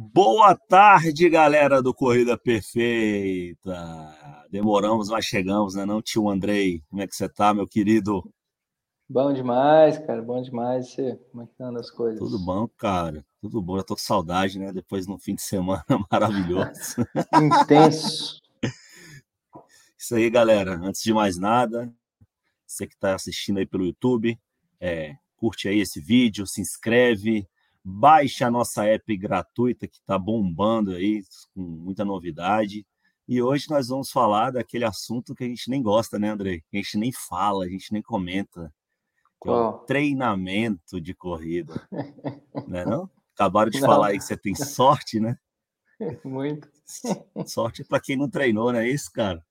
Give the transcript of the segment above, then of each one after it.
Boa tarde, galera do Corrida Perfeita. Demoramos, mas chegamos, né, não, tio Andrei? Como é que você tá, meu querido? Bom demais, cara, bom demais. Você, como é que andam as coisas? Tudo bom, cara. Tudo bom. Já tô com saudade, né? Depois de um fim de semana maravilhoso. Intenso. Isso aí, galera. Antes de mais nada, você que está assistindo aí pelo YouTube, é, curte aí esse vídeo, se inscreve, Baixe a nossa app gratuita que está bombando aí, com muita novidade. E hoje nós vamos falar daquele assunto que a gente nem gosta, né, Andrei? Que a gente nem fala, a gente nem comenta. Que é o treinamento de corrida. né, não? Acabaram de não. falar aí que você tem sorte, né? Muito. Sorte para quem não treinou, não é isso, cara?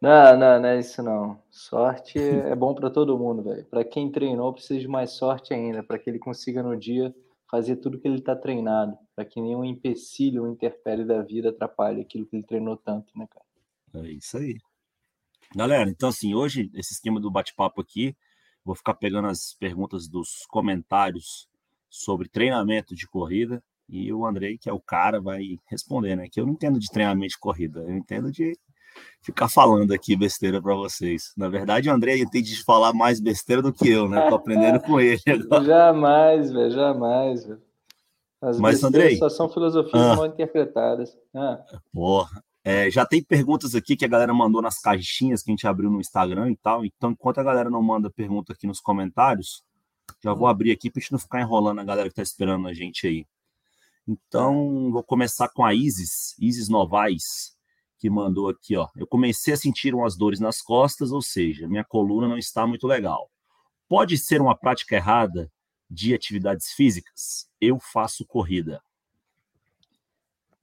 Não, não, não é isso não. Sorte é bom para todo mundo, velho. Para quem treinou, precisa de mais sorte ainda, para que ele consiga no dia fazer tudo que ele está treinado, para que nenhum empecilho ou interpele da vida atrapalhe aquilo que ele treinou tanto, né, cara? É isso aí. Galera, então assim, hoje, esse esquema do bate-papo aqui, vou ficar pegando as perguntas dos comentários sobre treinamento de corrida e o Andrei, que é o cara, vai responder, né? Que eu não entendo de treinamento de corrida, eu entendo de ficar falando aqui besteira para vocês. Na verdade, o André entende de falar mais besteira do que eu, né? Tô aprendendo com ele. Agora. Jamais, velho, jamais, velho. As Mas, Andrei, só são filosofias ah, mal interpretadas. Ah. Porra. É, já tem perguntas aqui que a galera mandou nas caixinhas que a gente abriu no Instagram e tal. Então, enquanto a galera não manda pergunta aqui nos comentários, já vou abrir aqui para a gente não ficar enrolando a galera que está esperando a gente aí. Então, vou começar com a Isis, Isis Novaes que mandou aqui, ó. Eu comecei a sentir umas dores nas costas, ou seja, minha coluna não está muito legal. Pode ser uma prática errada de atividades físicas? Eu faço corrida.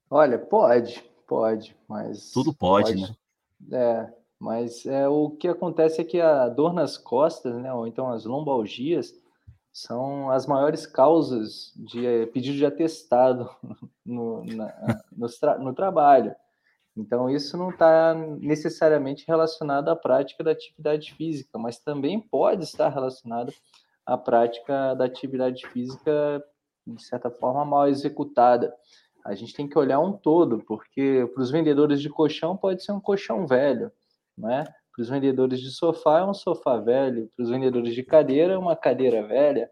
Olha, pode, pode, mas. Tudo pode, pode. né? É, mas é, o que acontece é que a dor nas costas, né, ou então as lombalgias, são as maiores causas de é, pedido de atestado no, na, no, tra no trabalho. Então, isso não está necessariamente relacionado à prática da atividade física, mas também pode estar relacionado à prática da atividade física, de certa forma, mal executada. A gente tem que olhar um todo, porque para os vendedores de colchão pode ser um colchão velho, né? Para os vendedores de sofá é um sofá velho, para os vendedores de cadeira é uma cadeira velha.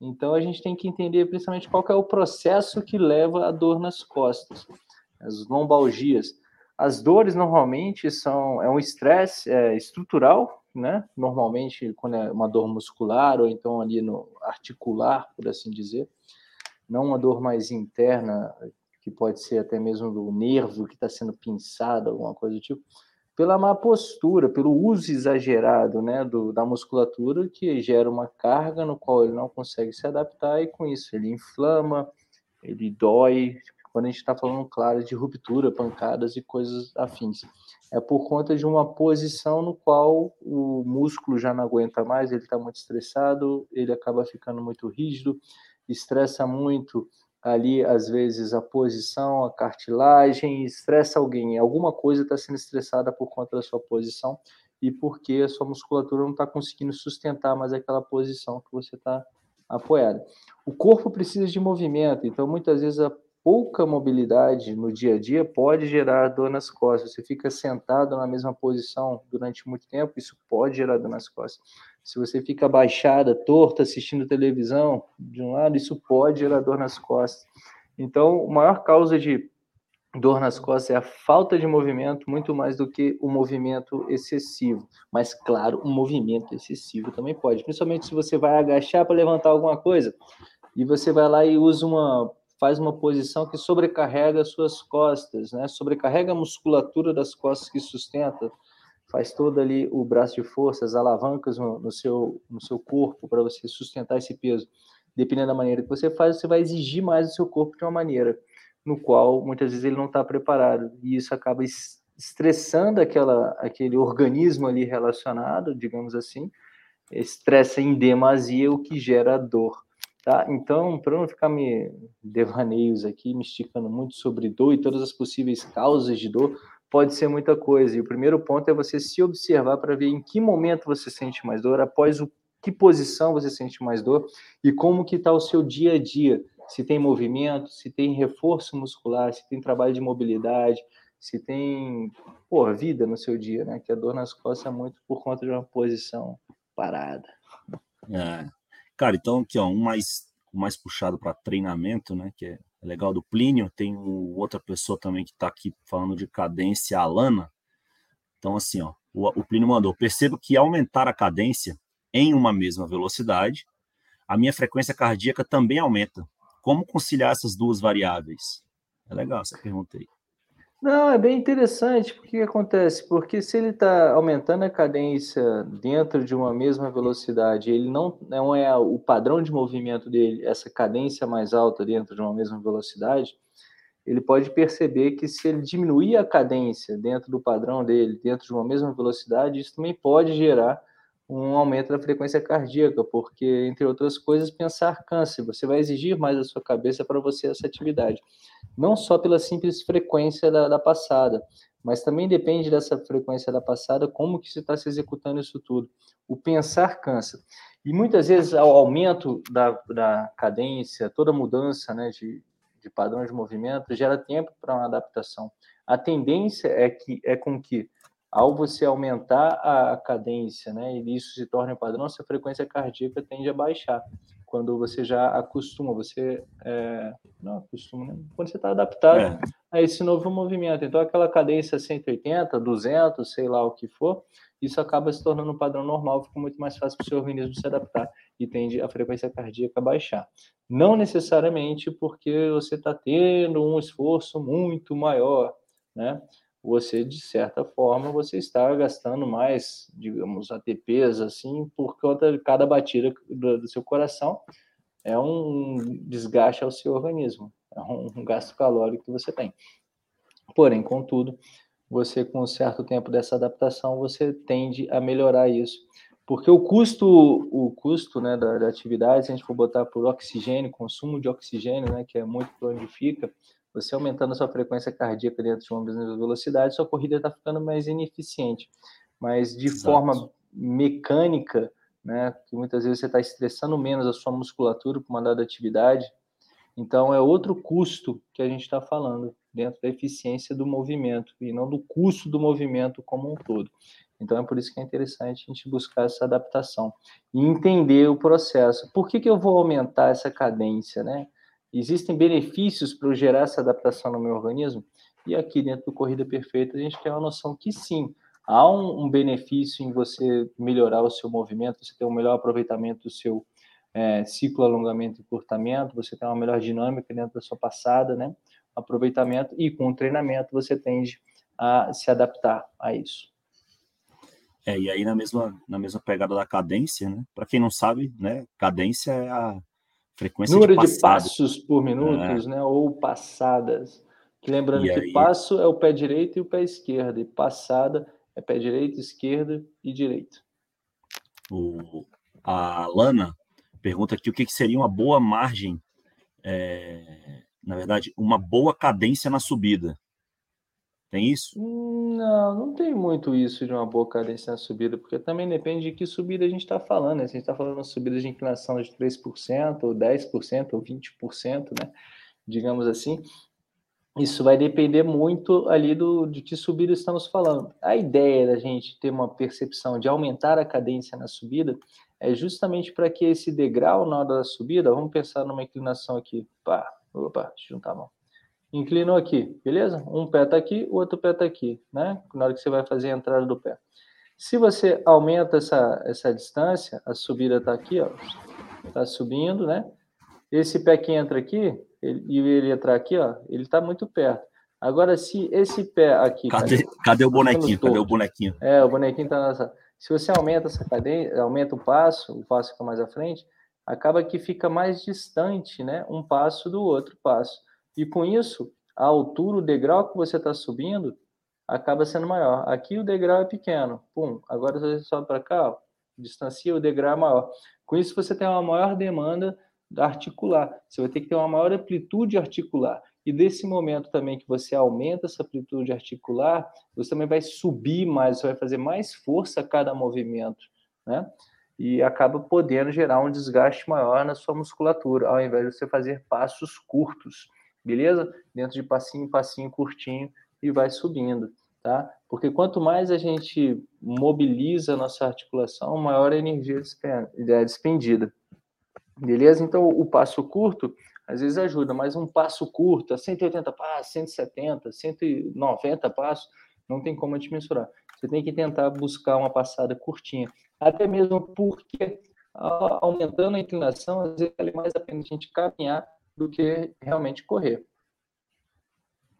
Então a gente tem que entender principalmente qual é o processo que leva à dor nas costas, as lombalgias. As dores normalmente são é um estresse é, estrutural, né? Normalmente quando é uma dor muscular ou então ali no articular, por assim dizer, não uma dor mais interna que pode ser até mesmo do nervo que está sendo pinçado, alguma coisa do tipo, pela má postura, pelo uso exagerado, né, do, da musculatura que gera uma carga no qual ele não consegue se adaptar e com isso ele inflama, ele dói, quando a gente está falando, claro, de ruptura, pancadas e coisas afins. É por conta de uma posição no qual o músculo já não aguenta mais, ele está muito estressado, ele acaba ficando muito rígido, estressa muito ali, às vezes, a posição, a cartilagem, estressa alguém. Alguma coisa está sendo estressada por conta da sua posição e porque a sua musculatura não está conseguindo sustentar mais aquela posição que você está apoiado. O corpo precisa de movimento, então muitas vezes a pouca mobilidade no dia a dia pode gerar dor nas costas. Você fica sentado na mesma posição durante muito tempo, isso pode gerar dor nas costas. Se você fica baixada, torta, assistindo televisão de um lado, isso pode gerar dor nas costas. Então, a maior causa de dor nas costas é a falta de movimento, muito mais do que o movimento excessivo. Mas, claro, o movimento excessivo também pode, principalmente se você vai agachar para levantar alguma coisa e você vai lá e usa uma faz uma posição que sobrecarrega as suas costas, né? Sobrecarrega a musculatura das costas que sustenta, faz todo ali o braço de força, as alavancas no, no seu, no seu corpo para você sustentar esse peso. Dependendo da maneira que você faz, você vai exigir mais do seu corpo de uma maneira no qual muitas vezes ele não está preparado e isso acaba estressando aquela, aquele organismo ali relacionado, digamos assim, estressa em demasia, o que gera dor. Tá? Então, para não ficar me devaneios aqui, me esticando muito sobre dor e todas as possíveis causas de dor, pode ser muita coisa. E o primeiro ponto é você se observar para ver em que momento você sente mais dor, após o que posição você sente mais dor e como que está o seu dia a dia. se tem movimento, se tem reforço muscular, se tem trabalho de mobilidade, se tem pô, vida no seu dia, né? Que a dor nas costas é muito por conta de uma posição parada. É. Cara, então aqui, ó, um mais, um mais puxado para treinamento, né? Que é legal do Plínio. Tem outra pessoa também que está aqui falando de cadência, a Alana. Então, assim, ó, o, o Plínio mandou: percebo que aumentar a cadência em uma mesma velocidade, a minha frequência cardíaca também aumenta. Como conciliar essas duas variáveis? É legal essa pergunta aí. Não, é bem interessante. O que acontece? Porque se ele está aumentando a cadência dentro de uma mesma velocidade, ele não, não é o padrão de movimento dele, essa cadência mais alta dentro de uma mesma velocidade, ele pode perceber que se ele diminuir a cadência dentro do padrão dele, dentro de uma mesma velocidade, isso também pode gerar um aumento da frequência cardíaca, porque, entre outras coisas, pensar cansa. Você vai exigir mais da sua cabeça para você essa atividade. Não só pela simples frequência da, da passada, mas também depende dessa frequência da passada, como que você está se executando isso tudo. O pensar cansa. E muitas vezes, ao aumento da, da cadência, toda mudança né, de, de padrão de movimento, gera tempo para uma adaptação. A tendência é que é com que ao você aumentar a cadência, né, e isso se torna padrão, sua frequência cardíaca tende a baixar. Quando você já acostuma, você é, não acostuma, né? quando você está adaptado é. a esse novo movimento. Então, aquela cadência 180, 200, sei lá o que for, isso acaba se tornando um padrão normal, fica muito mais fácil para o seu organismo se adaptar e tende a frequência cardíaca a baixar. Não necessariamente porque você está tendo um esforço muito maior, né? Você, de certa forma, você está gastando mais, digamos, ATPs, assim, por conta de cada batida do, do seu coração. É um desgaste ao seu organismo, é um, um gasto calórico que você tem. Porém, contudo, você, com um certo tempo dessa adaptação, você tende a melhorar isso. Porque o custo, o custo né, da, da atividade, se a gente for botar por oxigênio, consumo de oxigênio, né, que é muito para onde fica, você aumentando a sua frequência cardíaca dentro de uma mesma velocidade, sua corrida está ficando mais ineficiente. Mas de Exato. forma mecânica, né, que muitas vezes você está estressando menos a sua musculatura com uma dada atividade, então é outro custo que a gente está falando dentro da eficiência do movimento e não do custo do movimento como um todo. Então é por isso que é interessante a gente buscar essa adaptação e entender o processo. Por que, que eu vou aumentar essa cadência, né? Existem benefícios para eu gerar essa adaptação no meu organismo? E aqui dentro do Corrida Perfeita a gente tem uma noção que sim, há um, um benefício em você melhorar o seu movimento, você ter um melhor aproveitamento do seu é, ciclo alongamento e encurtamento, você tem uma melhor dinâmica dentro da sua passada, né? Aproveitamento e com o treinamento você tende a se adaptar a isso. É, e aí na mesma, na mesma pegada da cadência, né? Para quem não sabe, né? Cadência é a frequência Número de, de passos por minutos, é. né? Ou passadas. Lembrando e que aí... passo é o pé direito e o pé esquerdo, e passada é pé direito, esquerda e direito. O, a Lana pergunta aqui o que, que seria uma boa margem, é, na verdade, uma boa cadência na subida. Tem isso? Não, não tem muito isso de uma boa cadência na subida, porque também depende de que subida a gente está falando. Né? Se a gente está falando de subida de inclinação de 3%, ou 10%, ou 20%, né? digamos assim, isso vai depender muito ali do, de que subida estamos falando. A ideia da gente ter uma percepção de aumentar a cadência na subida é justamente para que esse degrau na hora da subida, vamos pensar numa inclinação aqui, pá, opa, deixa eu juntar a mão inclinou aqui, beleza? Um pé está aqui, o outro pé está aqui, né? Na hora que você vai fazer a entrada do pé. Se você aumenta essa, essa distância, a subida está aqui, ó, está subindo, né? Esse pé que entra aqui, ele, e ele entrar aqui, ó, ele está muito perto. Agora, se esse pé aqui... Cadê, tá, cadê o bonequinho? Cadê o bonequinho? É, o bonequinho está nessa... Se você aumenta essa cadeia, aumenta o passo, o passo fica mais à frente, acaba que fica mais distante, né? Um passo do outro passo. E com isso, a altura, o degrau que você está subindo, acaba sendo maior. Aqui o degrau é pequeno, pum. Agora você sobe para cá, ó, distancia, o degrau é maior. Com isso, você tem uma maior demanda articular. Você vai ter que ter uma maior amplitude articular. E desse momento também que você aumenta essa amplitude articular, você também vai subir mais, você vai fazer mais força a cada movimento, né? e acaba podendo gerar um desgaste maior na sua musculatura, ao invés de você fazer passos curtos, beleza? Dentro de passinho, passinho curtinho e vai subindo, tá? Porque quanto mais a gente mobiliza a nossa articulação, maior a energia é despendida. Beleza? Então, o passo curto, às vezes ajuda, mas um passo curto, a 180 passos, 170, 190 passos, não tem como gente mensurar. Você tem que tentar buscar uma passada curtinha. Até mesmo porque, aumentando a inclinação, às vezes vale mais a pena a gente caminhar do que realmente correr.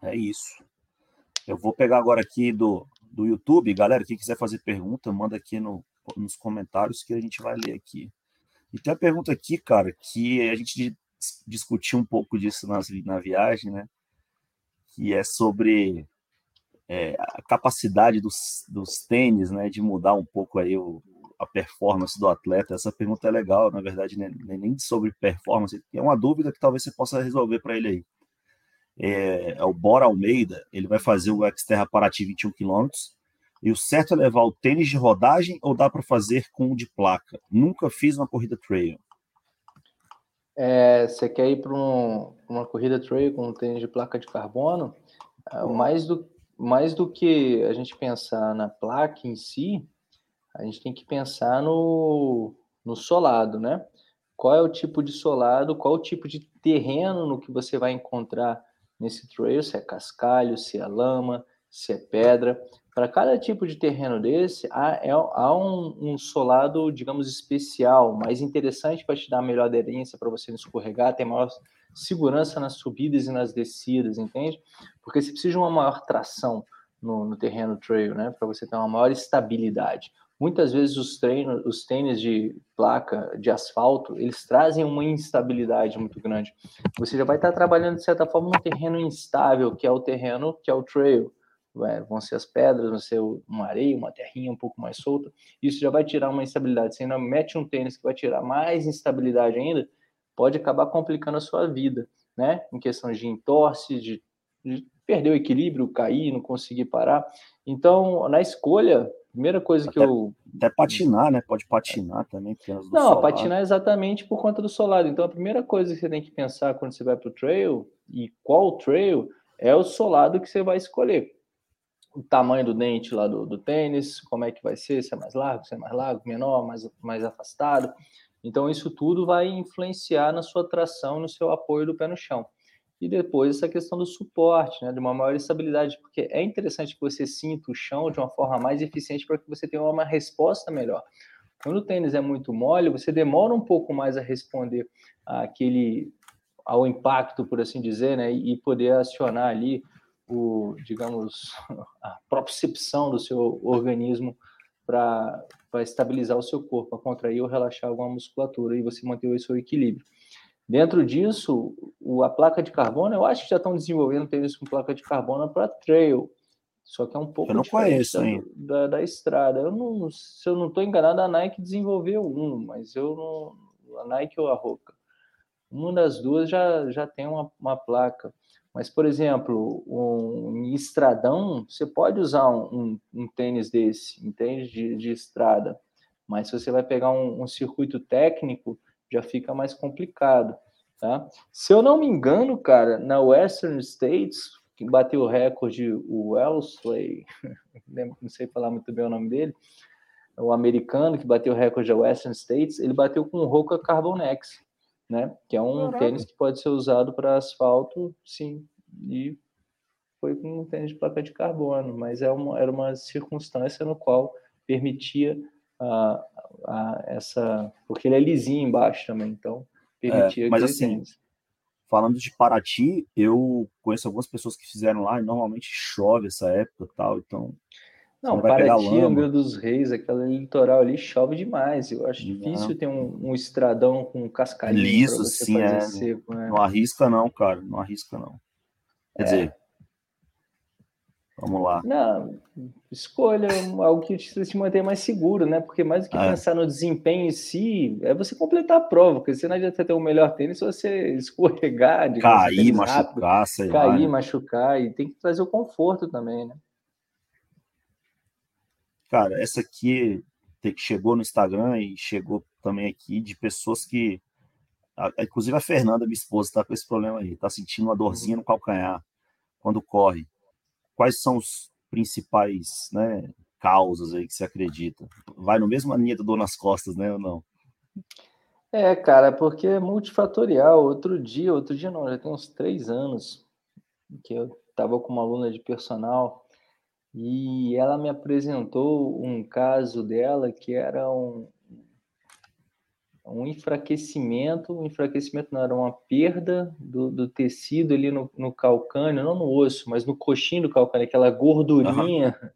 É isso. Eu vou pegar agora aqui do, do YouTube. Galera, quem quiser fazer pergunta, manda aqui no, nos comentários que a gente vai ler aqui. E tem a pergunta aqui, cara, que a gente discutiu um pouco disso nas, na viagem, né? Que é sobre é, a capacidade dos, dos tênis, né, de mudar um pouco aí o, a performance do atleta. Essa pergunta é legal, na verdade, né, nem sobre performance, é uma dúvida que talvez você possa resolver para ele aí. É, é, o Bora Almeida, ele vai fazer o Xterra Paraty 21 km, e o certo é levar o tênis de rodagem ou dá para fazer com o de placa? Nunca fiz uma corrida trail. É, você quer ir para um, uma corrida trail com um tênis de placa de carbono? É, mais do, mais do que a gente pensar na placa em si, a gente tem que pensar no, no solado, né? Qual é o tipo de solado, qual o tipo de terreno no que você vai encontrar nesse trail, se é cascalho, se é lama, se é pedra. Para cada tipo de terreno desse, há, é, há um, um, solado, digamos, especial, mais interessante para te dar melhor aderência, para você não escorregar, ter maior segurança nas subidas e nas descidas, entende? Porque você precisa de uma maior tração no, no terreno trail, né? Para você ter uma maior estabilidade. Muitas vezes os, treinos, os tênis de placa de asfalto, eles trazem uma instabilidade muito grande. Você já vai estar trabalhando, de certa forma, num terreno instável, que é o terreno, que é o trail. É, vão ser as pedras, vão ser uma areia, uma terrinha um pouco mais solta. Isso já vai tirar uma instabilidade. Você ainda mete um tênis que vai tirar mais instabilidade ainda, pode acabar complicando a sua vida, né? Em questões de entorse, de, de perder o equilíbrio, cair, não conseguir parar. Então, na escolha, primeira coisa até, que eu. Até patinar, né? Pode patinar também. Não, solado. patinar exatamente por conta do solado. Então, a primeira coisa que você tem que pensar quando você vai para o trail, e qual trail, é o solado que você vai escolher. O tamanho do dente lá do, do tênis, como é que vai ser, se é mais largo, se é mais largo, menor, mais, mais afastado. Então, isso tudo vai influenciar na sua tração, no seu apoio do pé no chão. E depois essa questão do suporte, né, de uma maior estabilidade, porque é interessante que você sinta o chão de uma forma mais eficiente para que você tenha uma resposta melhor. Quando o tênis é muito mole, você demora um pouco mais a responder àquele, ao impacto, por assim dizer, né, e poder acionar ali o, digamos, a propriocepção do seu organismo para estabilizar o seu corpo, para contrair ou relaxar alguma musculatura e você manter o seu equilíbrio. Dentro disso, a placa de carbono, eu acho que já estão desenvolvendo tênis com placa de carbono para trail, só que é um pouco eu não conheço, da, da, da, estrada. Eu não, se eu não estou enganado, a Nike desenvolveu um, mas eu não, a Nike ou a Roca. Uma das duas já, já tem uma, uma placa. Mas, por exemplo, um estradão, você pode usar um, um, um tênis desse, entende? De, de, estrada. Mas se você vai pegar um, um, circuito técnico, já fica mais complicado, tá? Se eu não me engano, cara, na Western States, que bateu o recorde, o Wellesley, não sei falar muito bem o nome dele, o americano que bateu o recorde da Western States, ele bateu com o Roca Carbonex né? Que é um Caraca. tênis que pode ser usado para asfalto, sim. E foi com um tênis de placa de carbono, mas é uma, era uma circunstância no qual permitia a, a, essa. Porque ele é lisinho embaixo também, então permitia. É, mas assim, falando de Paraty, eu conheço algumas pessoas que fizeram lá e normalmente chove essa época tal, então não, Paraty, Angra dos Reis, aquele litoral ali chove demais. Eu acho não. difícil ter um, um, estradão com cascalhinho Liso, sim, é. Seco, né? Não arrisca não, cara, não arrisca não. Quer é. dizer, vamos lá. Não, escolha algo que te, te manter mais seguro, né? Porque mais do que é. pensar no desempenho em si, é você completar a prova, porque você não adianta ter o um melhor tênis se você escorregar, cair, machucar, rápido, sei cair, lá, né? machucar, e tem que trazer o conforto também, né? Cara, essa aqui chegou no Instagram e chegou também aqui de pessoas que. Inclusive a Fernanda, minha esposa, está com esse problema aí, está sentindo uma dorzinha no calcanhar quando corre. Quais são os principais né, causas aí que você acredita? Vai no mesmo linha do dor nas costas, né, ou não? É, cara, porque é multifatorial. Outro dia, outro dia não, já tem uns três anos que eu estava com uma aluna de personal e ela me apresentou um caso dela que era um, um enfraquecimento, um enfraquecimento não era uma perda do, do tecido ali no, no, calcânio, não no osso, mas no coxinho do calcânio, aquela gordurinha uhum.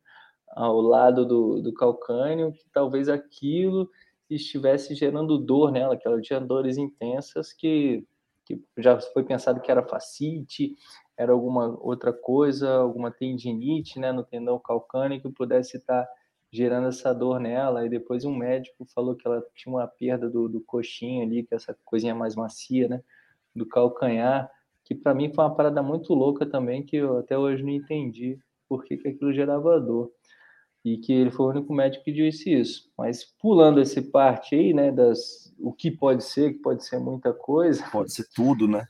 ao lado do, do calcânio, que talvez aquilo estivesse gerando dor nela, que ela tinha dores intensas que, que já foi pensado que era facite, era alguma outra coisa, alguma tendinite né, no tendão calcâneo que pudesse estar gerando essa dor nela. E depois um médico falou que ela tinha uma perda do, do coxinho ali, que é essa coisinha mais macia, né, do calcanhar, que para mim foi uma parada muito louca também, que eu até hoje não entendi por que, que aquilo gerava dor. E que ele foi o único médico que disse isso. Mas pulando esse parte aí, né, das o que pode ser, que pode ser muita coisa. Pode ser tudo, né?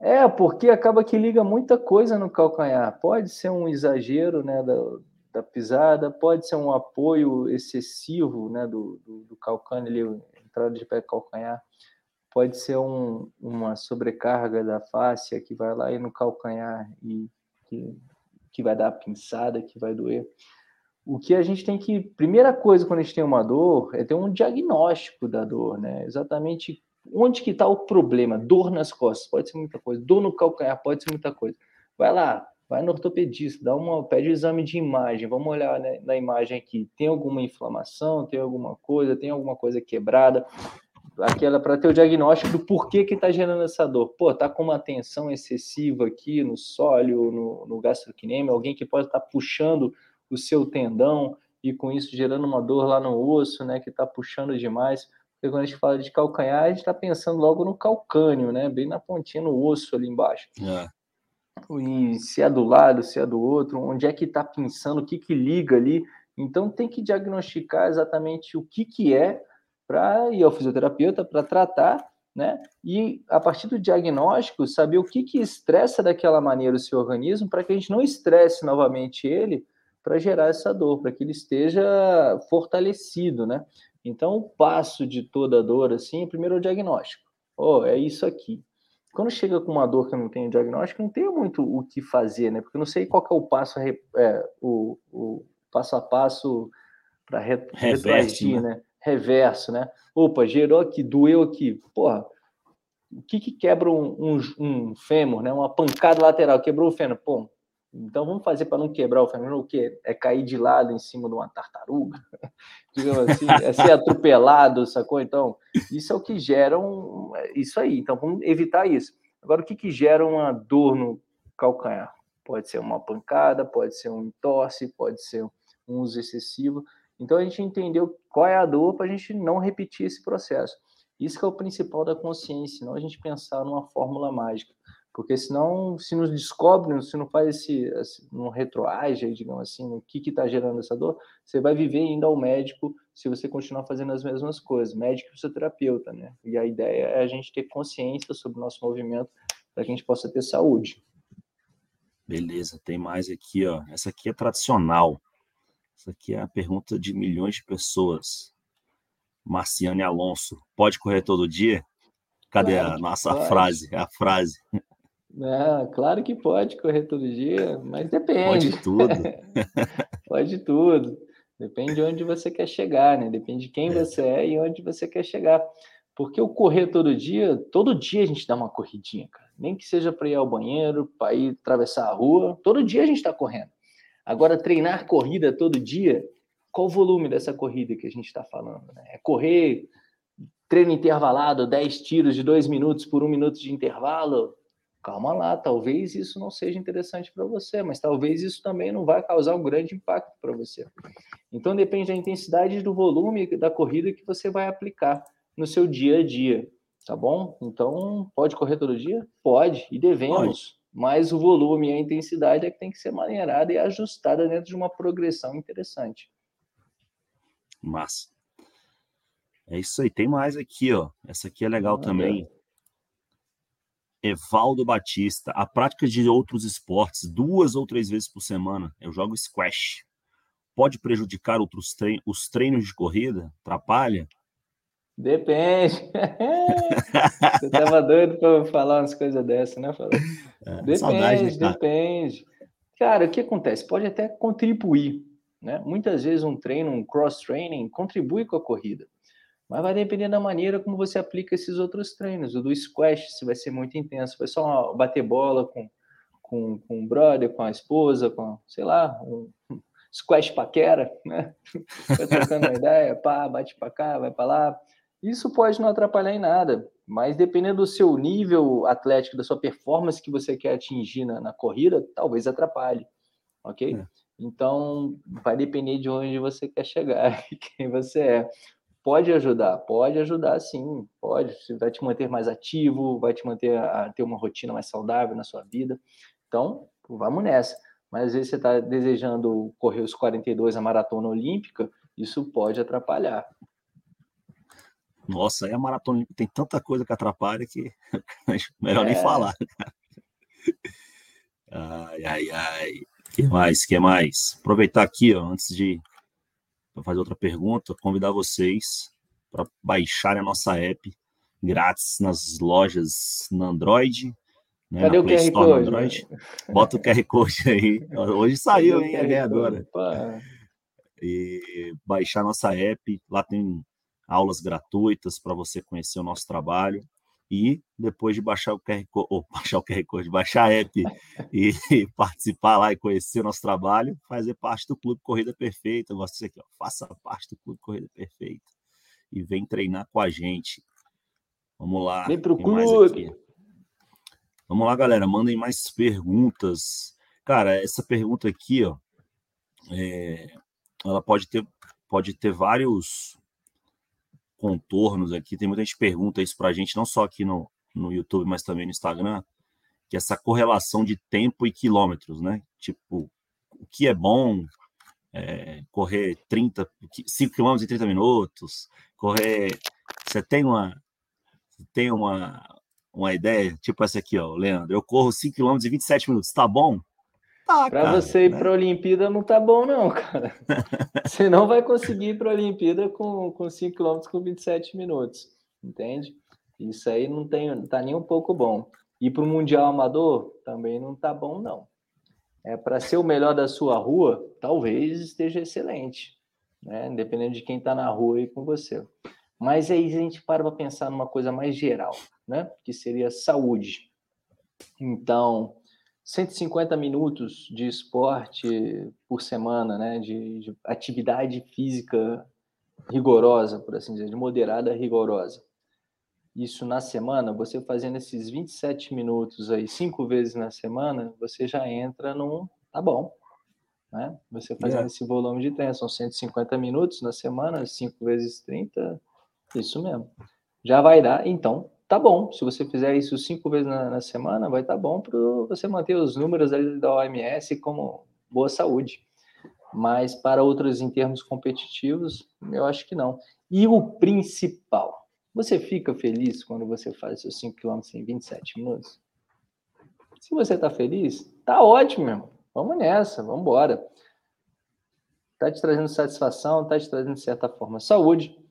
É, porque acaba que liga muita coisa no calcanhar. Pode ser um exagero né, da pisada, pode ser um apoio excessivo né, do, do, do calcânio, ali, entrada de pé calcanhar, pode ser um, uma sobrecarga da face que vai lá e no calcanhar e que, que vai dar a pinçada, que vai doer. O que a gente tem que. Primeira coisa quando a gente tem uma dor é ter um diagnóstico da dor, né? Exatamente Onde que está o problema? Dor nas costas, pode ser muita coisa. Dor no calcanhar, pode ser muita coisa. Vai lá, vai no ortopedista, dá uma, pede um exame de imagem, vamos olhar né, na imagem aqui. Tem alguma inflamação, tem alguma coisa, tem alguma coisa quebrada, aquela para ter o diagnóstico do porquê que está gerando essa dor. Pô, tá com uma tensão excessiva aqui no sólio, no, no alguém que pode estar tá puxando o seu tendão e com isso gerando uma dor lá no osso, né, que está puxando demais. Porque quando a gente fala de calcanhar, a gente está pensando logo no calcânio, né? Bem na pontinha, no osso ali embaixo. É. E se é do lado, se é do outro, onde é que está pensando, o que que liga ali. Então tem que diagnosticar exatamente o que que é para ir ao fisioterapeuta para tratar, né? E a partir do diagnóstico, saber o que que estressa daquela maneira o seu organismo para que a gente não estresse novamente ele para gerar essa dor, para que ele esteja fortalecido, né? Então, o passo de toda dor, assim, primeiro é o diagnóstico. Oh, é isso aqui. Quando chega com uma dor que eu não tenho diagnóstico, não tenho muito o que fazer, né? Porque eu não sei qual é o passo, é, o, o passo a passo para re, retroagir, né? né? Reverso, né? Opa, gerou aqui, doeu aqui. Porra, o que, que quebra um, um, um fêmur, né? Uma pancada lateral, quebrou o fêmur. Pô, então vamos fazer para não quebrar o fêmur, o quê? É cair de lado em cima de uma tartaruga, digamos assim, é ser atropelado, sacou? Então, isso é o que gera um, isso aí. Então vamos evitar isso. Agora, o que, que gera uma dor no calcanhar? Pode ser uma pancada, pode ser um entorse, pode ser um uso excessivo. Então a gente entendeu qual é a dor para a gente não repetir esse processo. Isso que é o principal da consciência, não a gente pensar numa fórmula mágica. Porque senão, se nos descobre, se não faz esse, esse não retroage, digamos assim, o que está gerando essa dor, você vai viver ainda ao médico se você continuar fazendo as mesmas coisas, médico e fisioterapeuta, né? E a ideia é a gente ter consciência sobre o nosso movimento para que a gente possa ter saúde. Beleza, tem mais aqui, ó. Essa aqui é tradicional. Essa aqui é a pergunta de milhões de pessoas. Marciane Alonso, pode correr todo dia? Cadê claro a nossa pode. frase? A frase. É, claro que pode correr todo dia, mas depende. Pode tudo. pode tudo. Depende de onde você quer chegar, né? Depende de quem é. você é e onde você quer chegar. Porque o correr todo dia, todo dia a gente dá uma corridinha, cara. Nem que seja para ir ao banheiro, para ir atravessar a rua, todo dia a gente está correndo. Agora, treinar corrida todo dia, qual o volume dessa corrida que a gente está falando? Né? É correr treino intervalado, 10 tiros de 2 minutos por um minuto de intervalo? Calma lá, talvez isso não seja interessante para você, mas talvez isso também não vai causar um grande impacto para você. Então depende da intensidade do volume da corrida que você vai aplicar no seu dia a dia, tá bom? Então pode correr todo dia? Pode e devemos. Mas o volume e a intensidade é que tem que ser maneirada e ajustada dentro de uma progressão interessante. Massa. É isso aí. Tem mais aqui, ó. Essa aqui é legal também. Evaldo Batista. A prática de outros esportes duas ou três vezes por semana. Eu jogo squash. Pode prejudicar outros treinos, os treinos de corrida? Atrapalha? Depende. Você estava doido para falar umas coisas dessas, né? É, depende, saudade, né, depende. Cara, o que acontece? Pode até contribuir. Né? Muitas vezes um treino, um cross-training, contribui com a corrida. Mas vai depender da maneira como você aplica esses outros treinos. O do squash, se vai ser muito intenso, vai só bater bola com, com, com o brother, com a esposa, com, sei lá, um squash paquera, né? Vai trocando uma ideia, pá, bate para cá, vai para lá. Isso pode não atrapalhar em nada, mas dependendo do seu nível atlético, da sua performance que você quer atingir na, na corrida, talvez atrapalhe, ok? É. Então, vai depender de onde você quer chegar e quem você é. Pode ajudar, pode ajudar sim, pode. Vai te manter mais ativo, vai te manter a ter uma rotina mais saudável na sua vida. Então, vamos nessa. Mas às vezes você está desejando correr os 42 a maratona olímpica, isso pode atrapalhar. Nossa, aí a maratona olímpica tem tanta coisa que atrapalha que melhor é. nem falar. Ai, ai, ai. que mais? que mais? Aproveitar aqui, ó, antes de para fazer outra pergunta, convidar vocês para baixarem a nossa app grátis nas lojas no Android, né, Cadê o Play QR Store Code? Android. Bota o QR Code aí. Hoje saiu, hein, a ganhadora. E baixar nossa app, lá tem aulas gratuitas para você conhecer o nosso trabalho. E depois de baixar o QR Code, ou baixar o QR Code, baixar a app e, e, participar lá e conhecer o nosso trabalho, fazer parte do Clube Corrida Perfeita. Eu gosto disso aqui, ó, faça parte do Clube Corrida Perfeita e vem treinar com a gente. Vamos lá. Vem para o clube. Vamos lá, galera. Mandem mais perguntas. Cara, essa pergunta aqui, ó, é, ela pode ter, pode ter vários contornos aqui. Tem muita gente que pergunta isso para a gente, não só aqui no, no YouTube, mas também no Instagram, que é essa correlação de tempo e quilômetros, né? Tipo, o que é bom é, correr 30, 5 quilômetros em 30 minutos, correr. Você tem uma. Tem uma, uma ideia, tipo essa aqui, ó, Leandro. Eu corro 5 km em 27 minutos, tá bom? Tá, para você ir né? para a Olimpíada não tá bom, não, cara. você não vai conseguir ir para a Olimpíada com, com 5 km com 27 minutos, entende? Isso aí não tem, tá nem um pouco bom. E para o Mundial Amador também não tá bom, não. É para ser o melhor da sua rua, talvez esteja excelente, né? Dependendo de quem está na rua aí com você. Mas aí a gente para para pensar numa coisa mais geral, né? Que seria saúde. Então, 150 minutos de esporte por semana, né, de, de, atividade física rigorosa, por assim dizer, de moderada rigorosa. Isso na semana, você fazendo esses 27 minutos aí cinco vezes na semana, você já entra num tá bom, né? Você fazendo yeah. esse volume de treino, são 150 minutos na semana, 5 vezes 30, isso mesmo. Já vai dar, então, tá bom. Se você fizer isso cinco vezes na, na semana, vai estar tá bom para você manter os números da OMS como boa saúde. Mas para outros em termos competitivos, eu acho que não. E o principal, você fica feliz quando você faz seus 5 km em 27 minutos? Se você está feliz, tá ótimo, meu irmão. Vamos nessa, vamos embora. Tá te trazendo satisfação, tá te trazendo de certa forma saúde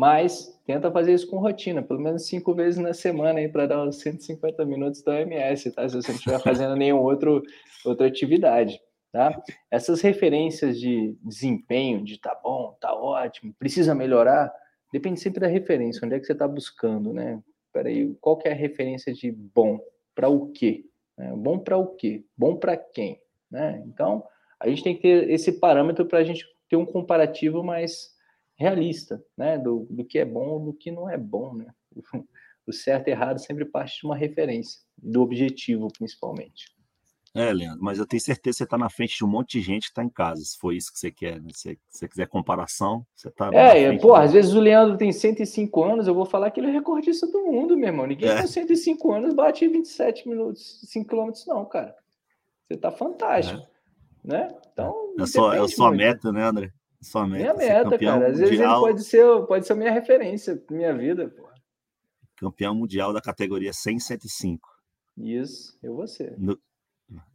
mas tenta fazer isso com rotina, pelo menos cinco vezes na semana aí para dar uns 150 minutos da OMS, tá? Se você não estiver fazendo nenhum outro outra atividade, tá? Essas referências de desempenho, de tá bom, tá ótimo, precisa melhorar, depende sempre da referência, onde é que você está buscando, né? Peraí, qual que é a referência de bom? Para o quê? É, bom para o quê? Bom para quem? Né? Então, a gente tem que ter esse parâmetro para a gente ter um comparativo mais realista, né? Do, do que é bom do que não é bom, né? O certo e errado sempre parte de uma referência, do objetivo, principalmente. É, Leandro, mas eu tenho certeza que você está na frente de um monte de gente que está em casa, se for isso que você quer, né? Se você quiser comparação, você está. É, pô, às vezes o Leandro tem 105 anos, eu vou falar que ele é recordista do mundo, meu irmão. Ninguém é. com 105 anos bate 27 minutos, 5 quilômetros, não, cara. Você está fantástico, é. né? Então. É só, é só a meta, né, André? Sua meta. Minha meta, cara. Às mundial... vezes ele pode ser, pode ser minha referência, minha vida, pô. Campeão mundial da categoria 100 105. Isso, eu vou ser. No...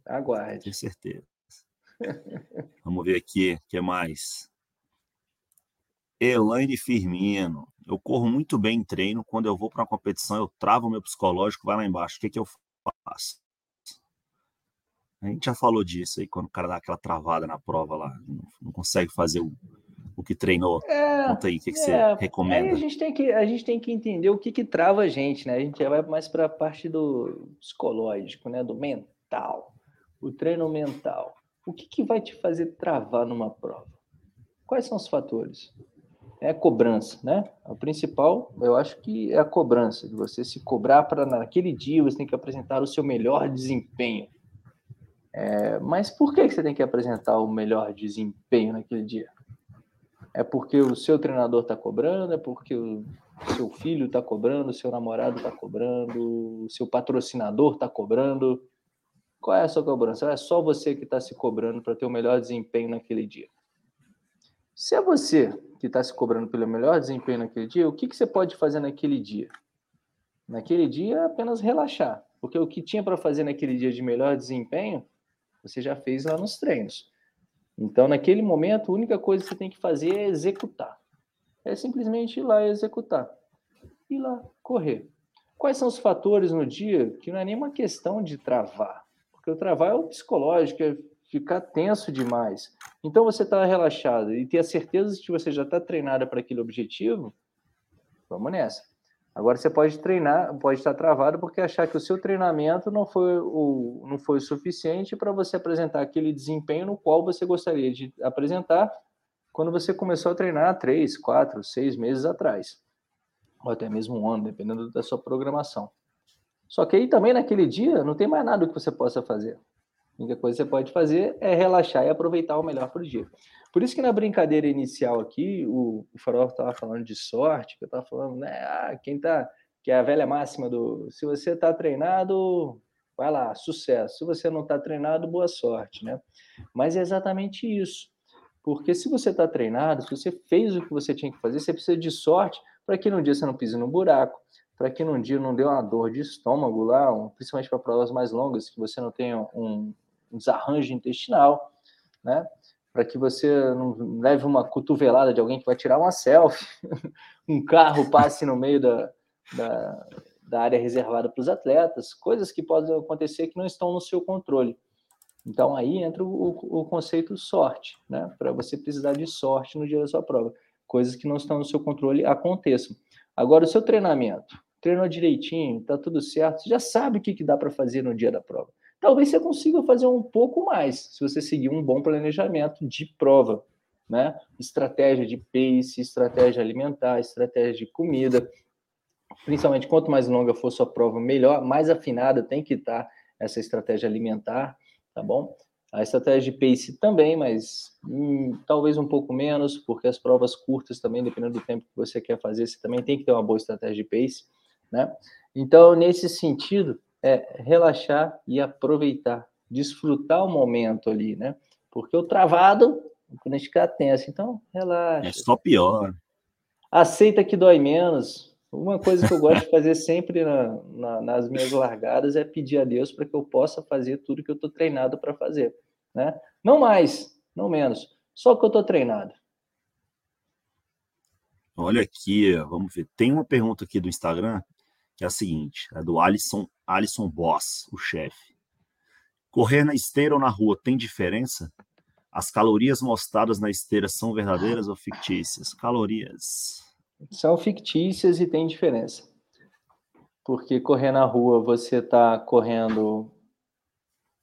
Aguarde. Tenho certeza. Vamos ver aqui o que mais. Elaine Firmino. Eu corro muito bem em treino. Quando eu vou para uma competição, eu travo o meu psicológico, vai lá embaixo. O que, que eu faço? A gente já falou disso aí, quando o cara dá aquela travada na prova lá, não, consegue fazer o, o que treinou. É, Conta aí, o que, que é, você recomenda? a gente, tem que, a gente tem que entender o que, que trava a gente, né? A gente já vai mais para a parte do psicológico, né? Do mental, o treino mental. O que, que vai te fazer travar numa prova? Quais são os fatores? É a cobrança, né? O principal, eu acho que é a cobrança, de você se cobrar para naquele dia você tem que apresentar o seu melhor desempenho. É, mas por que você tem que apresentar o melhor desempenho naquele dia? É porque o seu treinador está cobrando? É porque o seu filho está cobrando? O seu namorado está cobrando? O seu patrocinador está cobrando? Qual é a sua cobrança? É só você que está se cobrando para ter o melhor desempenho naquele dia. Se é você que está se cobrando pelo melhor desempenho naquele dia, o que, que você pode fazer naquele dia? Naquele dia é apenas relaxar, porque o que tinha para fazer naquele dia de melhor desempenho você já fez lá nos treinos. Então, naquele momento, a única coisa que você tem que fazer é executar. É simplesmente ir lá e executar. Ir lá, correr. Quais são os fatores no dia que não é nenhuma questão de travar? Porque o travar é o psicológico, é ficar tenso demais. Então, você está relaxado e ter a certeza de que você já está treinado para aquele objetivo, vamos nessa. Agora você pode treinar, pode estar travado porque achar que o seu treinamento não foi o, não foi o suficiente para você apresentar aquele desempenho no qual você gostaria de apresentar quando você começou a treinar três, quatro, seis meses atrás, ou até mesmo um ano, dependendo da sua programação. Só que aí também naquele dia não tem mais nada que você possa fazer. A única coisa que você pode fazer é relaxar e aproveitar o melhor para o dia. Por isso que na brincadeira inicial aqui, o, o Farol estava falando de sorte, que eu estava falando, né? Ah, quem tá. Que é a velha máxima do. Se você está treinado, vai lá, sucesso. Se você não está treinado, boa sorte, né? Mas é exatamente isso. Porque se você está treinado, se você fez o que você tinha que fazer, você precisa de sorte para que num dia você não pise no buraco, para que num dia não dê uma dor de estômago lá, principalmente para provas mais longas, que você não tenha um, um desarranjo intestinal, né? Para que você não leve uma cotovelada de alguém que vai tirar uma selfie, um carro passe no meio da, da, da área reservada para os atletas, coisas que podem acontecer que não estão no seu controle. Então aí entra o, o conceito sorte, né? Para você precisar de sorte no dia da sua prova. Coisas que não estão no seu controle aconteçam. Agora, o seu treinamento, treinou direitinho, tá tudo certo, você já sabe o que, que dá para fazer no dia da prova talvez você consiga fazer um pouco mais se você seguir um bom planejamento de prova, né? Estratégia de pace, estratégia alimentar, estratégia de comida. Principalmente quanto mais longa for sua prova, melhor, mais afinada tem que estar essa estratégia alimentar, tá bom? A estratégia de pace também, mas hum, talvez um pouco menos, porque as provas curtas também, dependendo do tempo que você quer fazer, você também tem que ter uma boa estratégia de pace, né? Então, nesse sentido, é relaxar e aproveitar, desfrutar o momento ali, né? Porque o travado, quando a gente fica tenso, então relaxa. É só pior. Aceita que dói menos. Uma coisa que eu gosto de fazer sempre na, na, nas minhas largadas é pedir a Deus para que eu possa fazer tudo que eu estou treinado para fazer, né? Não mais, não menos, só que eu estou treinado. Olha aqui, vamos ver. Tem uma pergunta aqui do Instagram é a seguinte: é do Alisson, Alisson Boss, o chefe. Correr na esteira ou na rua tem diferença? As calorias mostradas na esteira são verdadeiras ou fictícias? Calorias. São fictícias e tem diferença. Porque correr na rua você está correndo.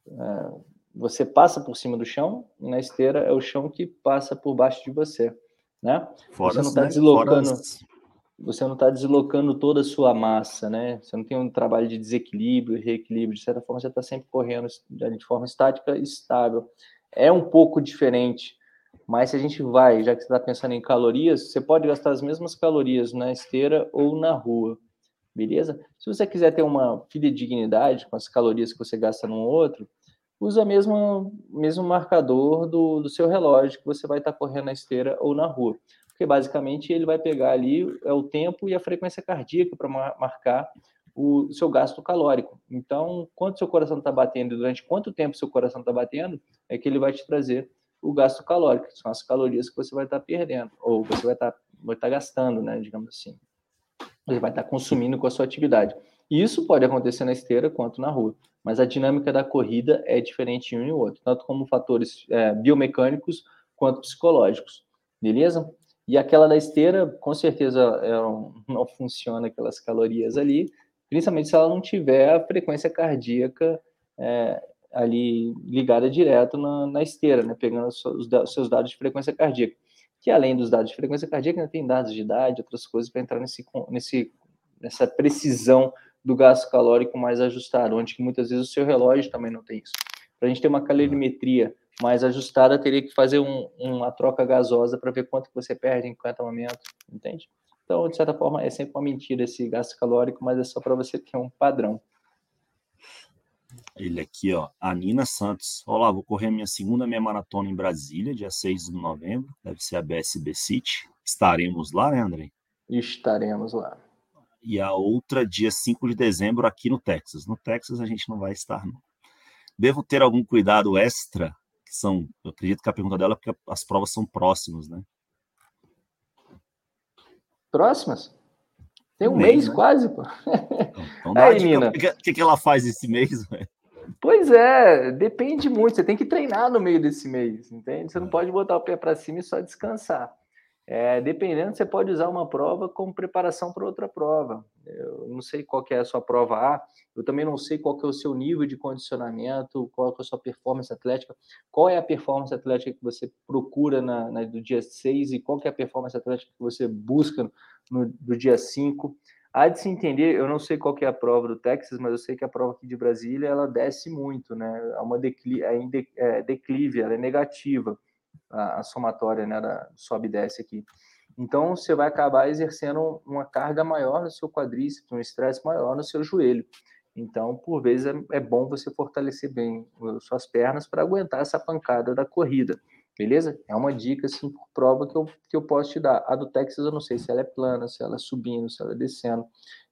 É, você passa por cima do chão, e na esteira é o chão que passa por baixo de você. Né? Fora, você não está né? deslocando. Fora você não está deslocando toda a sua massa, né? Você não tem um trabalho de desequilíbrio reequilíbrio. De certa forma, você está sempre correndo de forma estática e estável. É um pouco diferente, mas se a gente vai, já que você está pensando em calorias, você pode gastar as mesmas calorias na esteira ou na rua, beleza? Se você quiser ter uma fidedignidade com as calorias que você gasta num outro, usa mesmo mesmo marcador do, do seu relógio que você vai estar correndo na esteira ou na rua. Porque basicamente ele vai pegar ali é o tempo e a frequência cardíaca para marcar o seu gasto calórico. Então, quanto seu coração está batendo durante quanto tempo seu coração está batendo, é que ele vai te trazer o gasto calórico, que são as calorias que você vai estar tá perdendo, ou você vai estar tá, vai tá gastando, né, digamos assim. Você vai estar consumindo com a sua atividade. E isso pode acontecer na esteira quanto na rua, mas a dinâmica da corrida é diferente em um e outro, tanto como fatores é, biomecânicos quanto psicológicos, beleza? E aquela da esteira, com certeza, é, não funciona aquelas calorias ali, principalmente se ela não tiver a frequência cardíaca é, ali ligada direto na, na esteira, né, pegando os, os, seus dados de frequência cardíaca. Que além dos dados de frequência cardíaca, ainda tem dados de idade, outras coisas para entrar nesse, nesse, nessa precisão do gasto calórico mais ajustado, onde muitas vezes o seu relógio também não tem isso. Para a gente ter uma calorimetria mais ajustada, teria que fazer um, uma troca gasosa para ver quanto você perde em cada momento, entende? Então, de certa forma, é sempre uma mentira esse gasto calórico, mas é só para você ter um padrão. Ele aqui, ó, a Nina Santos. Olá, vou correr a minha segunda meia maratona em Brasília, dia 6 de novembro. Deve ser a BSB City. Estaremos lá, né, André? Estaremos lá. E a outra, dia 5 de dezembro, aqui no Texas. No Texas a gente não vai estar, não. Devo ter algum cuidado extra? São, eu acredito que a pergunta dela é porque as provas são próximas, né? Próximas? Tem um mês, mês né? quase, pô. Então, Aí, Nina. O que, que ela faz esse mês, velho? Pois é, depende muito. Você tem que treinar no meio desse mês, entende? Você não é. pode botar o pé para cima e só descansar. É, dependendo, você pode usar uma prova como preparação para outra prova. Eu não sei qual é a sua prova A, eu também não sei qual é o seu nível de condicionamento, qual é a sua performance atlética, qual é a performance atlética que você procura na, na do dia 6 e qual é a performance atlética que você busca no, do dia 5. Há de se entender, eu não sei qual é a prova do Texas, mas eu sei que a prova aqui de Brasília, ela desce muito, né? É uma decli é, é declive, ela é negativa, a, a somatória, né, da sobe e desce aqui. Então, você vai acabar exercendo uma carga maior no seu quadríceps, um estresse maior no seu joelho. Então, por vezes, é, é bom você fortalecer bem suas pernas para aguentar essa pancada da corrida. Beleza? É uma dica, assim, por prova que eu, que eu posso te dar. A do Texas, eu não sei se ela é plana, se ela é subindo, se ela é descendo.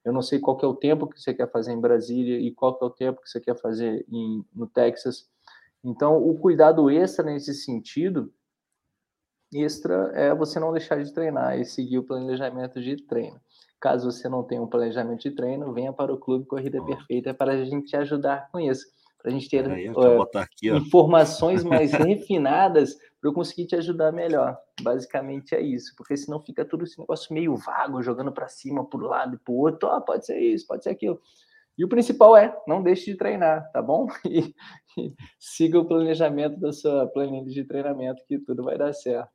Eu não sei qual é o tempo que você quer fazer em Brasília e qual é o tempo que você quer fazer em, no Texas. Então, o cuidado extra nesse sentido, extra, é você não deixar de treinar e seguir o planejamento de treino. Caso você não tenha um planejamento de treino, venha para o Clube Corrida Perfeita para a gente te ajudar com isso. Para a gente ter aí, aqui, informações mais refinadas para eu conseguir te ajudar melhor. Basicamente é isso, porque senão fica tudo esse negócio meio vago, jogando para cima, para o lado e para o outro. Oh, pode ser isso, pode ser aquilo. E o principal é, não deixe de treinar, tá bom? E, e siga o planejamento da sua planilha de treinamento, que tudo vai dar certo.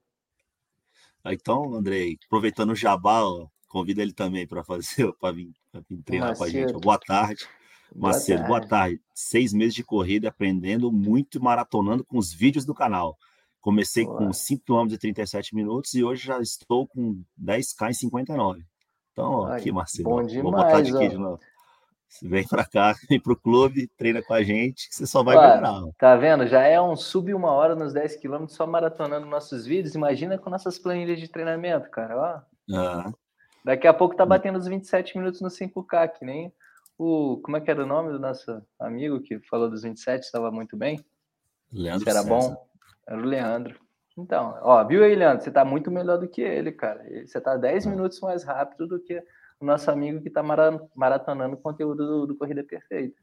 Então, Andrei, aproveitando o jabá, ó, convida ele também para fazer, para vir, vir, treinar Macedo. com a gente. Boa tarde. Macedo, boa tarde. boa tarde. Seis meses de corrida, aprendendo muito e maratonando com os vídeos do canal. Comecei Boa. com 5 km e 37 minutos e hoje já estou com 10k em 59. Então, ó, aqui, Marcelo. Bom demais, vou botar de aqui de novo. Vem para cá, vem para o clube, treina com a gente, que você só vai melhorar. Tá vendo? Já é um sub uma hora nos 10 quilômetros só maratonando nossos vídeos. Imagina com nossas planilhas de treinamento, cara. Ó. Ah. Daqui a pouco tá batendo os 27 minutos no 5K, que nem o. Como é que era o nome do nosso amigo que falou dos 27? Estava muito bem? Leandro. era César. bom? Era o Leandro. Então, ó, viu aí, Leandro? Você tá muito melhor do que ele, cara. Você tá 10 minutos mais rápido do que o nosso amigo que tá maratonando conteúdo do, do Corrida Perfeita.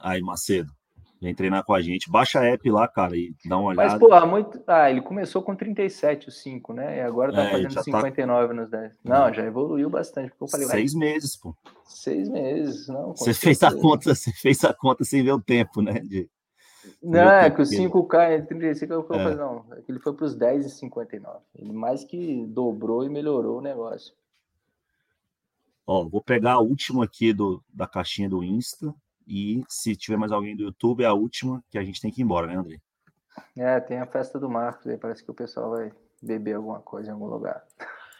Aí, Macedo, vem treinar com a gente. Baixa a app lá, cara, e dá uma olhada. Mas, pô, muito. Ah, ele começou com 37, o 5, né? E agora tá é, fazendo 59 tá... nos 10. Não, já evoluiu bastante. Porque eu falei, Seis meses, pô. Seis meses, não. Você fez a conta, você fez a conta sem ver o tempo, né? De... Não, é que o 5K é 35, eu é. falei, não, é ele foi para os 10 e 59. Ele mais que dobrou e melhorou o negócio. Ó, vou pegar a última aqui do, da caixinha do Insta e se tiver mais alguém do YouTube, é a última que a gente tem que ir embora, né, André? É, tem a festa do Marcos aí, parece que o pessoal vai beber alguma coisa em algum lugar.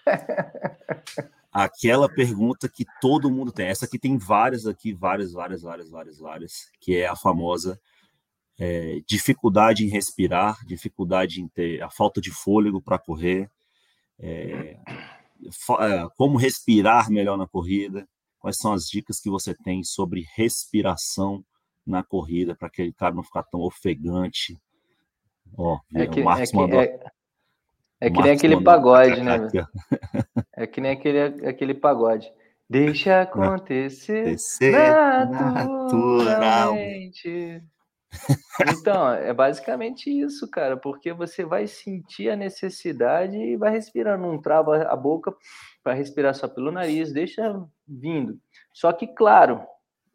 Aquela pergunta que todo mundo tem. Essa aqui tem várias aqui, várias, várias, várias, várias, várias, que é a famosa é, dificuldade em respirar, dificuldade em ter a falta de fôlego para correr, é, é, como respirar melhor na corrida, quais são as dicas que você tem sobre respiração na corrida para aquele cara não ficar tão ofegante. Ó, é que, o Marcos é que, mandou. É, é que nem aquele pagode, né? É que nem aquele, aquele pagode. Deixa acontecer naturalmente. Então, é basicamente isso, cara, porque você vai sentir a necessidade e vai respirando, não trava a boca para respirar só pelo nariz, deixa vindo. Só que, claro,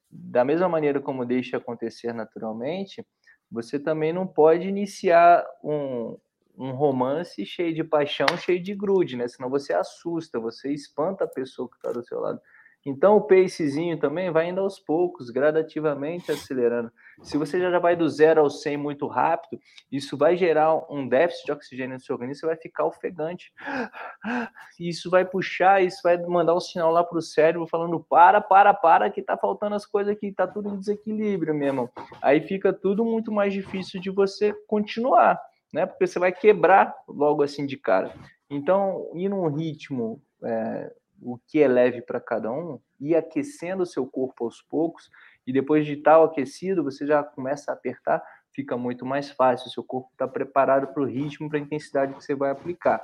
da mesma maneira como deixa acontecer naturalmente, você também não pode iniciar um, um romance cheio de paixão, cheio de grude, né? Senão você assusta, você espanta a pessoa que está do seu lado. Então o pacezinho também vai indo aos poucos, gradativamente acelerando. Se você já vai do zero ao 100 muito rápido, isso vai gerar um déficit de oxigênio no seu organismo, você vai ficar ofegante. Isso vai puxar, isso vai mandar um sinal lá para o cérebro falando para, para, para, que tá faltando as coisas aqui, tá tudo em desequilíbrio mesmo. Aí fica tudo muito mais difícil de você continuar, né? Porque você vai quebrar logo assim de cara. Então, ir num ritmo é, o que é leve para cada um, e aquecendo o seu corpo aos poucos, e depois de tal aquecido, você já começa a apertar, fica muito mais fácil, seu corpo está preparado para o ritmo, para a intensidade que você vai aplicar.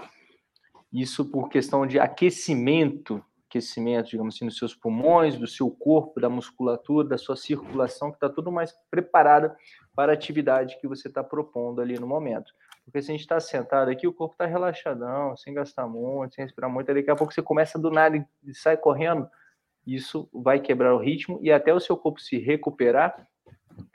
Isso por questão de aquecimento, aquecimento, digamos assim, dos seus pulmões, do seu corpo, da musculatura, da sua circulação, que está tudo mais preparada para a atividade que você está propondo ali no momento. Porque se a gente está sentado aqui, o corpo está relaxadão, sem gastar muito, sem respirar muito, daqui a pouco você começa do nada e sai correndo, isso vai quebrar o ritmo e até o seu corpo se recuperar,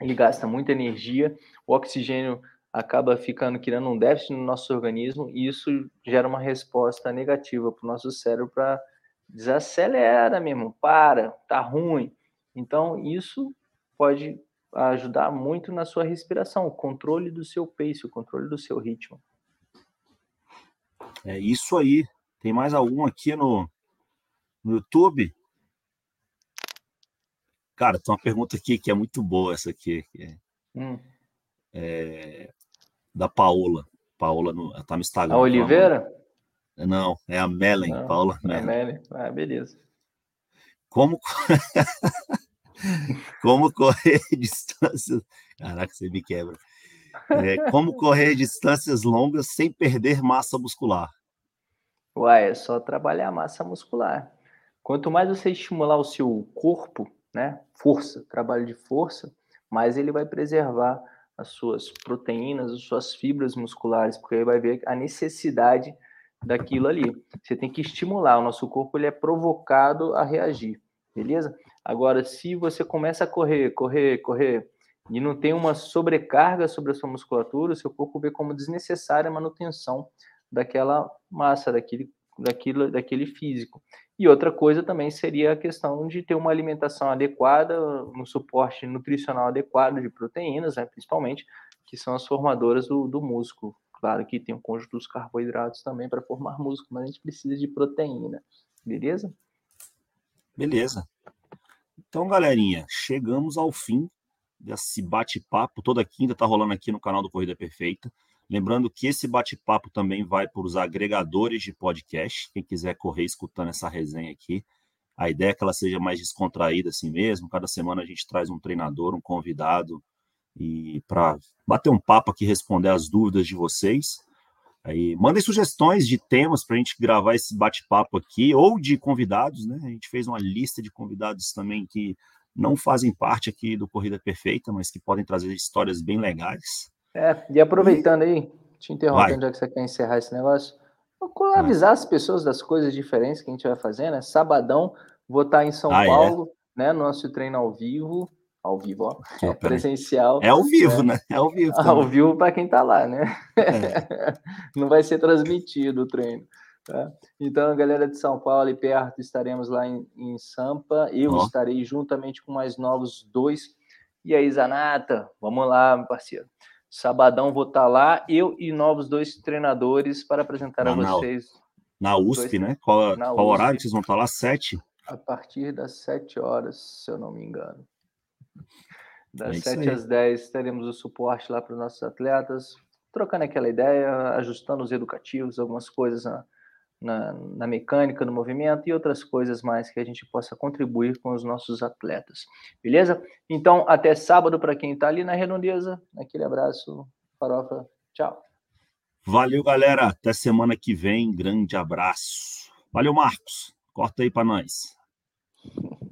ele gasta muita energia, o oxigênio acaba ficando criando um déficit no nosso organismo e isso gera uma resposta negativa para o nosso cérebro para desacelera mesmo, para, tá ruim. Então isso pode ajudar muito na sua respiração, o controle do seu pace, o controle do seu ritmo. É isso aí. Tem mais algum aqui no, no YouTube? Cara, tem uma pergunta aqui que é muito boa essa aqui. É, hum. é, da Paola. Paola no, tá no Instagram. A Oliveira? Não, é a Melen, Não, Paola Melen. É a Melen. Ah, beleza. Como Como correr distâncias. Caraca, você me quebra. É, como correr distâncias longas sem perder massa muscular? Uai, é só trabalhar a massa muscular. Quanto mais você estimular o seu corpo, né, força, trabalho de força, mais ele vai preservar as suas proteínas, as suas fibras musculares, porque ele vai ver a necessidade daquilo ali. Você tem que estimular, o nosso corpo ele é provocado a reagir, beleza? Agora, se você começa a correr, correr, correr, e não tem uma sobrecarga sobre a sua musculatura, o seu corpo vê como desnecessária a manutenção daquela massa, daquele, daquilo, daquele físico. E outra coisa também seria a questão de ter uma alimentação adequada, um suporte nutricional adequado de proteínas, né, principalmente, que são as formadoras do, do músculo. Claro que tem um conjunto dos carboidratos também para formar músculo, mas a gente precisa de proteína, beleza? Beleza. Então, galerinha, chegamos ao fim desse bate-papo. Toda quinta está rolando aqui no canal do Corrida Perfeita. Lembrando que esse bate-papo também vai para os agregadores de podcast. Quem quiser correr escutando essa resenha aqui, a ideia é que ela seja mais descontraída assim mesmo. Cada semana a gente traz um treinador, um convidado, e para bater um papo aqui, responder as dúvidas de vocês. Aí, mandem sugestões de temas para a gente gravar esse bate-papo aqui, ou de convidados, né? A gente fez uma lista de convidados também que não fazem parte aqui do Corrida Perfeita, mas que podem trazer histórias bem legais. É, e aproveitando aí, te interrompendo, já que você quer encerrar esse negócio, vou avisar as pessoas das coisas diferentes que a gente vai fazer, né? Sabadão, vou estar em São ah, é? Paulo, é? né? Nosso treino ao vivo, ao vivo, ó, é presencial. É ao vivo, né? né? É ao vivo. Também. Ao vivo para quem está lá, né? É. Não vai ser transmitido o treino. Tá? Então, galera de São Paulo e perto, estaremos lá em, em Sampa. Eu oh. estarei juntamente com mais novos dois. E aí, Zanata, vamos lá, meu parceiro. Sabadão vou estar tá lá, eu e novos dois treinadores para apresentar a vocês. Na, USP, dois, né? Qual, qual USP. horário vocês vão estar tá lá? Sete? A partir das sete horas, se eu não me engano. Das é 7 às 10 teremos o suporte lá para os nossos atletas, trocando aquela ideia, ajustando os educativos, algumas coisas na, na, na, mecânica, no movimento e outras coisas mais que a gente possa contribuir com os nossos atletas. Beleza? Então, até sábado para quem está ali na redondeza. Aquele abraço, farofa. Tchau. Valeu, galera. Até semana que vem. Grande abraço. Valeu, Marcos. Corta aí para nós.